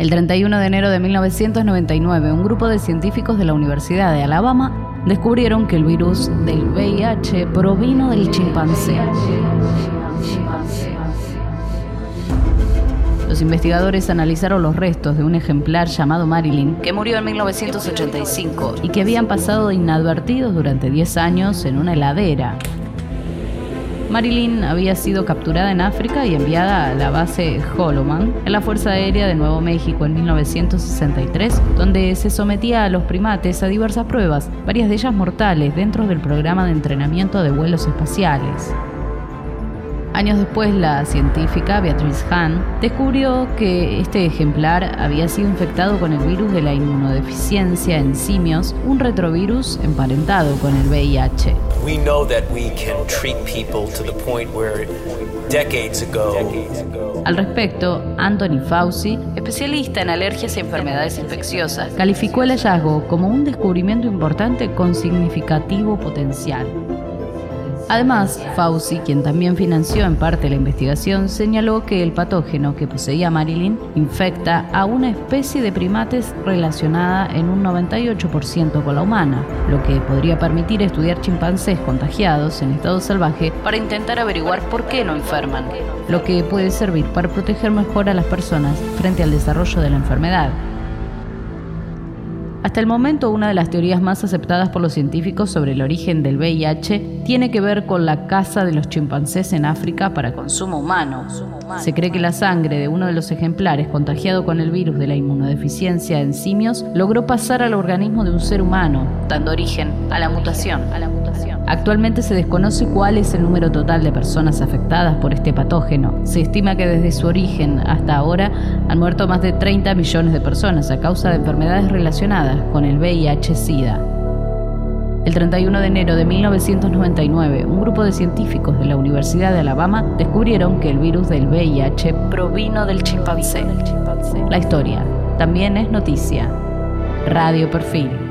El 31 de enero de 1999, un grupo de científicos de la Universidad de Alabama descubrieron que el virus del VIH provino del chimpancé. Los investigadores analizaron los restos de un ejemplar llamado Marilyn, que murió en 1985 y que habían pasado inadvertidos durante 10 años en una heladera. Marilyn había sido capturada en África y enviada a la base Holloman en la Fuerza Aérea de Nuevo México en 1963, donde se sometía a los primates a diversas pruebas, varias de ellas mortales, dentro del programa de entrenamiento de vuelos espaciales. Años después, la científica Beatrice Hahn descubrió que este ejemplar había sido infectado con el virus de la inmunodeficiencia en simios, un retrovirus emparentado con el VIH. Al respecto, Anthony Fauci, especialista en alergias y enfermedades infecciosas, calificó el hallazgo como un descubrimiento importante con significativo potencial. Además, Fauci, quien también financió en parte la investigación, señaló que el patógeno que poseía Marilyn infecta a una especie de primates relacionada en un 98% con la humana, lo que podría permitir estudiar chimpancés contagiados en estado salvaje para intentar averiguar por qué no enferman, lo que puede servir para proteger mejor a las personas frente al desarrollo de la enfermedad. Hasta el momento, una de las teorías más aceptadas por los científicos sobre el origen del VIH tiene que ver con la caza de los chimpancés en África para consumo humano. Se cree que la sangre de uno de los ejemplares contagiado con el virus de la inmunodeficiencia en simios logró pasar al organismo de un ser humano, dando origen a la mutación. A la mutación. Actualmente se desconoce cuál es el número total de personas afectadas por este patógeno. Se estima que desde su origen hasta ahora han muerto más de 30 millones de personas a causa de enfermedades relacionadas con el VIH-Sida. El 31 de enero de 1999, un grupo de científicos de la Universidad de Alabama descubrieron que el virus del VIH provino del chimpancé. La historia también es noticia. Radio Perfil